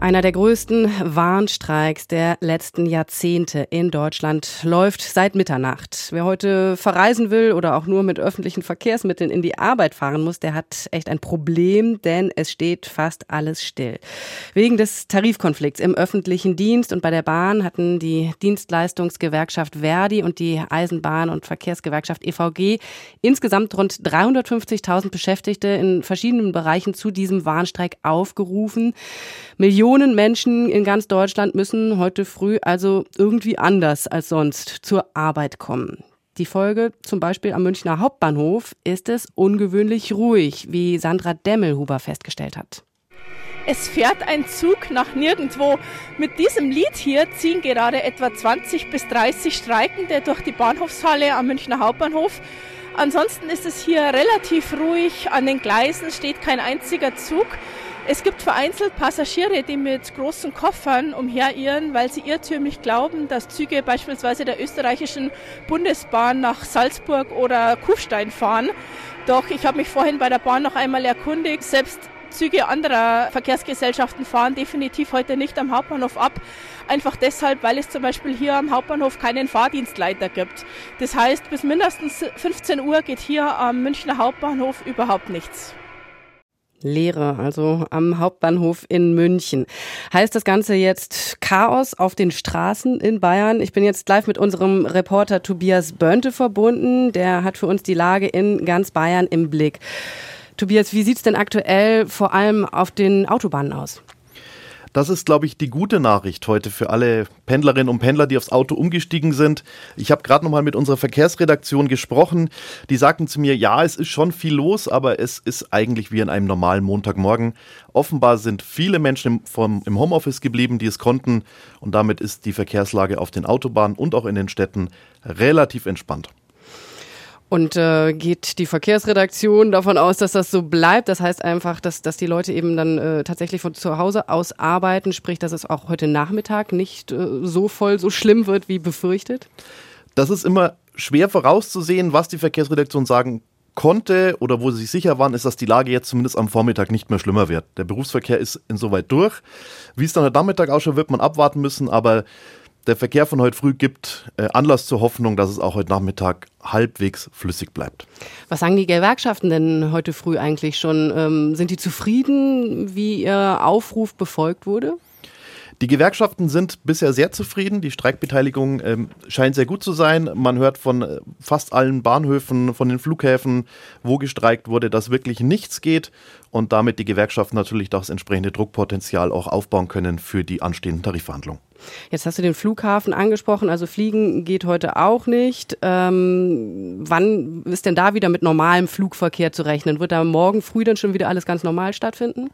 Einer der größten Warnstreiks der letzten Jahrzehnte in Deutschland läuft seit Mitternacht. Wer heute verreisen will oder auch nur mit öffentlichen Verkehrsmitteln in die Arbeit fahren muss, der hat echt ein Problem, denn es steht fast alles still. Wegen des Tarifkonflikts im öffentlichen Dienst und bei der Bahn hatten die Dienstleistungsgewerkschaft Verdi und die Eisenbahn- und Verkehrsgewerkschaft EVG insgesamt rund 350.000 Beschäftigte in verschiedenen Bereichen zu diesem Warnstreik aufgerufen. Millionen Millionen Menschen in ganz Deutschland müssen heute früh also irgendwie anders als sonst zur Arbeit kommen. Die Folge, zum Beispiel am Münchner Hauptbahnhof, ist es ungewöhnlich ruhig, wie Sandra Demmelhuber festgestellt hat. Es fährt ein Zug nach nirgendwo. Mit diesem Lied hier ziehen gerade etwa 20 bis 30 Streikende durch die Bahnhofshalle am Münchner Hauptbahnhof. Ansonsten ist es hier relativ ruhig. An den Gleisen steht kein einziger Zug. Es gibt vereinzelt Passagiere, die mit großen Koffern umherirren, weil sie irrtümlich glauben, dass Züge beispielsweise der österreichischen Bundesbahn nach Salzburg oder Kufstein fahren. Doch ich habe mich vorhin bei der Bahn noch einmal erkundigt, selbst Züge anderer Verkehrsgesellschaften fahren definitiv heute nicht am Hauptbahnhof ab. Einfach deshalb, weil es zum Beispiel hier am Hauptbahnhof keinen Fahrdienstleiter gibt. Das heißt, bis mindestens 15 Uhr geht hier am Münchner Hauptbahnhof überhaupt nichts. Leere, also am Hauptbahnhof in München. Heißt das Ganze jetzt Chaos auf den Straßen in Bayern? Ich bin jetzt live mit unserem Reporter Tobias Bönte verbunden. Der hat für uns die Lage in ganz Bayern im Blick. Tobias, wie sieht's denn aktuell vor allem auf den Autobahnen aus? Das ist, glaube ich, die gute Nachricht heute für alle Pendlerinnen und Pendler, die aufs Auto umgestiegen sind. Ich habe gerade noch mal mit unserer Verkehrsredaktion gesprochen. Die sagten zu mir, ja, es ist schon viel los, aber es ist eigentlich wie an einem normalen Montagmorgen. Offenbar sind viele Menschen vom, im Homeoffice geblieben, die es konnten. Und damit ist die Verkehrslage auf den Autobahnen und auch in den Städten relativ entspannt. Und äh, geht die Verkehrsredaktion davon aus, dass das so bleibt? Das heißt einfach, dass, dass die Leute eben dann äh, tatsächlich von zu Hause aus arbeiten, sprich, dass es auch heute Nachmittag nicht äh, so voll, so schlimm wird, wie befürchtet? Das ist immer schwer vorauszusehen, was die Verkehrsredaktion sagen konnte oder wo sie sich sicher waren, ist, dass die Lage jetzt zumindest am Vormittag nicht mehr schlimmer wird. Der Berufsverkehr ist insoweit durch. Wie es dann heute Nachmittag ausschaut, wird man abwarten müssen, aber der Verkehr von heute früh gibt äh, Anlass zur Hoffnung, dass es auch heute Nachmittag halbwegs flüssig bleibt. Was sagen die Gewerkschaften denn heute früh eigentlich schon? Ähm, sind die zufrieden, wie ihr Aufruf befolgt wurde? Die Gewerkschaften sind bisher sehr zufrieden. Die Streikbeteiligung ähm, scheint sehr gut zu sein. Man hört von äh, fast allen Bahnhöfen, von den Flughäfen, wo gestreikt wurde, dass wirklich nichts geht und damit die Gewerkschaften natürlich das entsprechende Druckpotenzial auch aufbauen können für die anstehenden Tarifverhandlungen. Jetzt hast du den Flughafen angesprochen, also Fliegen geht heute auch nicht. Ähm, wann ist denn da wieder mit normalem Flugverkehr zu rechnen? Wird da morgen früh dann schon wieder alles ganz normal stattfinden?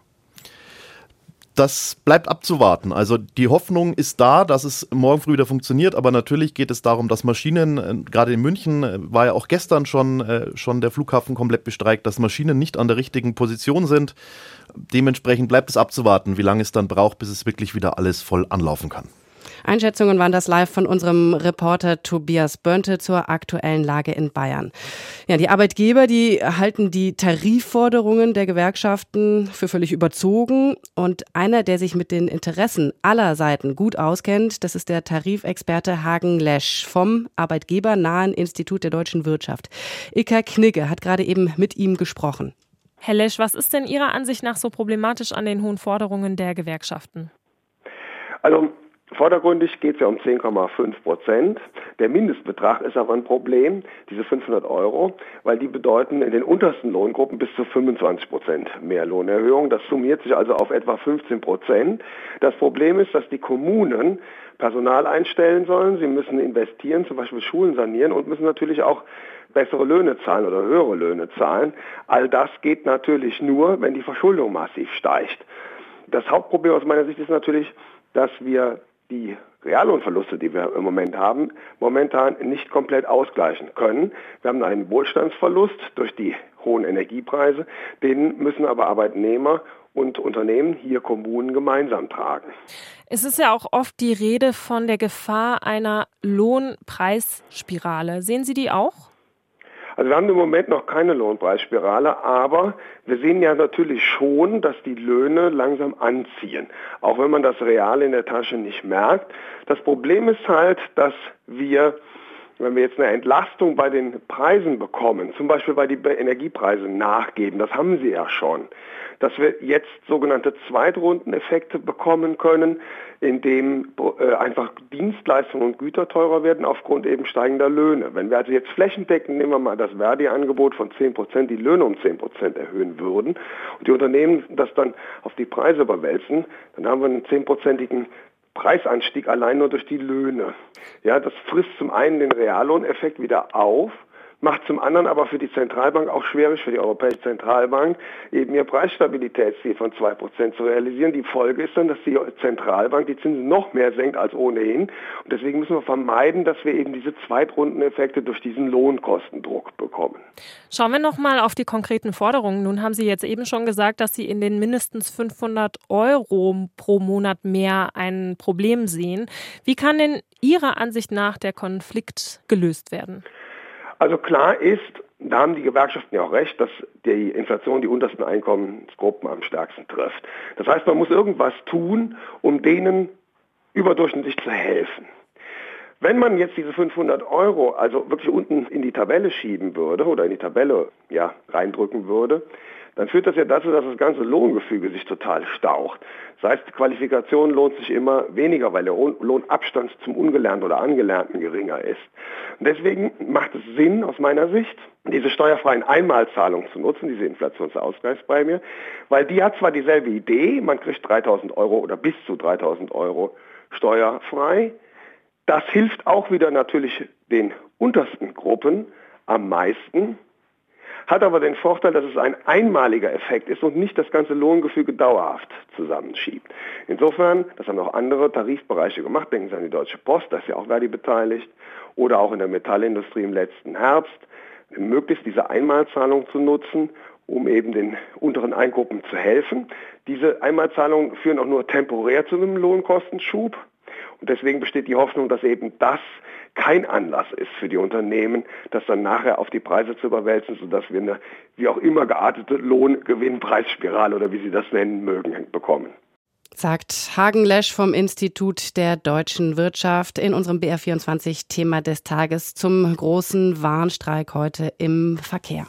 Das bleibt abzuwarten. Also die Hoffnung ist da, dass es morgen früh wieder funktioniert, aber natürlich geht es darum, dass Maschinen, äh, gerade in München äh, war ja auch gestern schon, äh, schon der Flughafen komplett bestreikt, dass Maschinen nicht an der richtigen Position sind. Dementsprechend bleibt es abzuwarten, wie lange es dann braucht, bis es wirklich wieder alles voll anlaufen kann. Einschätzungen waren das live von unserem Reporter Tobias Bönte zur aktuellen Lage in Bayern. Ja, die Arbeitgeber, die halten die Tarifforderungen der Gewerkschaften für völlig überzogen. Und einer, der sich mit den Interessen aller Seiten gut auskennt, das ist der Tarifexperte Hagen Lesch vom Arbeitgebernahen Institut der deutschen Wirtschaft. Ilka Knigge hat gerade eben mit ihm gesprochen. Herr Lesch, was ist denn Ihrer Ansicht nach so problematisch an den hohen Forderungen der Gewerkschaften? Also Vordergründig geht es ja um 10,5 Prozent. Der Mindestbetrag ist aber ein Problem, diese 500 Euro, weil die bedeuten in den untersten Lohngruppen bis zu 25 Prozent mehr Lohnerhöhung. Das summiert sich also auf etwa 15 Prozent. Das Problem ist, dass die Kommunen Personal einstellen sollen. Sie müssen investieren, zum Beispiel Schulen sanieren und müssen natürlich auch bessere Löhne zahlen oder höhere Löhne zahlen. All das geht natürlich nur, wenn die Verschuldung massiv steigt. Das Hauptproblem aus meiner Sicht ist natürlich, dass wir die Reallohnverluste, die wir im Moment haben, momentan nicht komplett ausgleichen können. Wir haben einen Wohlstandsverlust durch die hohen Energiepreise, den müssen aber Arbeitnehmer und Unternehmen, hier Kommunen gemeinsam tragen. Es ist ja auch oft die Rede von der Gefahr einer Lohnpreisspirale. Sehen Sie die auch? Also wir haben im Moment noch keine Lohnpreisspirale, aber wir sehen ja natürlich schon, dass die Löhne langsam anziehen, auch wenn man das real in der Tasche nicht merkt. Das Problem ist halt, dass wir wenn wir jetzt eine Entlastung bei den Preisen bekommen, zum Beispiel weil die Energiepreise nachgeben, das haben sie ja schon, dass wir jetzt sogenannte Zweitrundeneffekte bekommen können, indem äh, einfach Dienstleistungen und Güter teurer werden aufgrund eben steigender Löhne. Wenn wir also jetzt flächendeckend, nehmen wir mal das Verdi-Angebot von 10 Prozent, die Löhne um 10 Prozent erhöhen würden und die Unternehmen das dann auf die Preise überwälzen, dann haben wir einen 10-prozentigen Preisanstieg allein nur durch die Löhne. Ja, das frisst zum einen den Reallohneffekt wieder auf macht zum anderen aber für die Zentralbank auch schwierig, für die Europäische Zentralbank, eben ihr Preisstabilitätsziel von 2% zu realisieren. Die Folge ist dann, dass die Zentralbank die Zinsen noch mehr senkt als ohnehin. Und deswegen müssen wir vermeiden, dass wir eben diese Zweitrundeneffekte durch diesen Lohnkostendruck bekommen. Schauen wir nochmal auf die konkreten Forderungen. Nun haben Sie jetzt eben schon gesagt, dass Sie in den mindestens 500 Euro pro Monat mehr ein Problem sehen. Wie kann denn Ihrer Ansicht nach der Konflikt gelöst werden? Also klar ist, da haben die Gewerkschaften ja auch recht, dass die Inflation die untersten Einkommensgruppen am stärksten trifft. Das heißt, man muss irgendwas tun, um denen überdurchschnittlich zu helfen. Wenn man jetzt diese 500 Euro also wirklich unten in die Tabelle schieben würde oder in die Tabelle ja, reindrücken würde, dann führt das ja dazu, dass das ganze Lohngefüge sich total staucht. Das heißt, Qualifikation lohnt sich immer weniger, weil der Lohnabstand zum Ungelernten oder Angelernten geringer ist. Und deswegen macht es Sinn aus meiner Sicht, diese steuerfreien Einmalzahlungen zu nutzen, diese Inflationsausgleichsprämie, weil die hat zwar dieselbe Idee, man kriegt 3000 Euro oder bis zu 3000 Euro steuerfrei. Das hilft auch wieder natürlich den untersten Gruppen am meisten, hat aber den Vorteil, dass es ein einmaliger Effekt ist und nicht das ganze Lohngefüge dauerhaft zusammenschiebt. Insofern, das haben auch andere Tarifbereiche gemacht, denken Sie an die Deutsche Post, da ist ja auch Verdi beteiligt, oder auch in der Metallindustrie im letzten Herbst, möglichst diese Einmalzahlung zu nutzen, um eben den unteren Eingruppen zu helfen. Diese Einmalzahlungen führen auch nur temporär zu einem Lohnkostenschub. Und deswegen besteht die Hoffnung, dass eben das kein Anlass ist für die Unternehmen, das dann nachher auf die Preise zu überwälzen, sodass wir eine wie auch immer geartete Lohngewinnpreisspirale oder wie Sie das nennen mögen, bekommen. Sagt Hagen Lesch vom Institut der deutschen Wirtschaft in unserem BR24 Thema des Tages zum großen Warnstreik heute im Verkehr.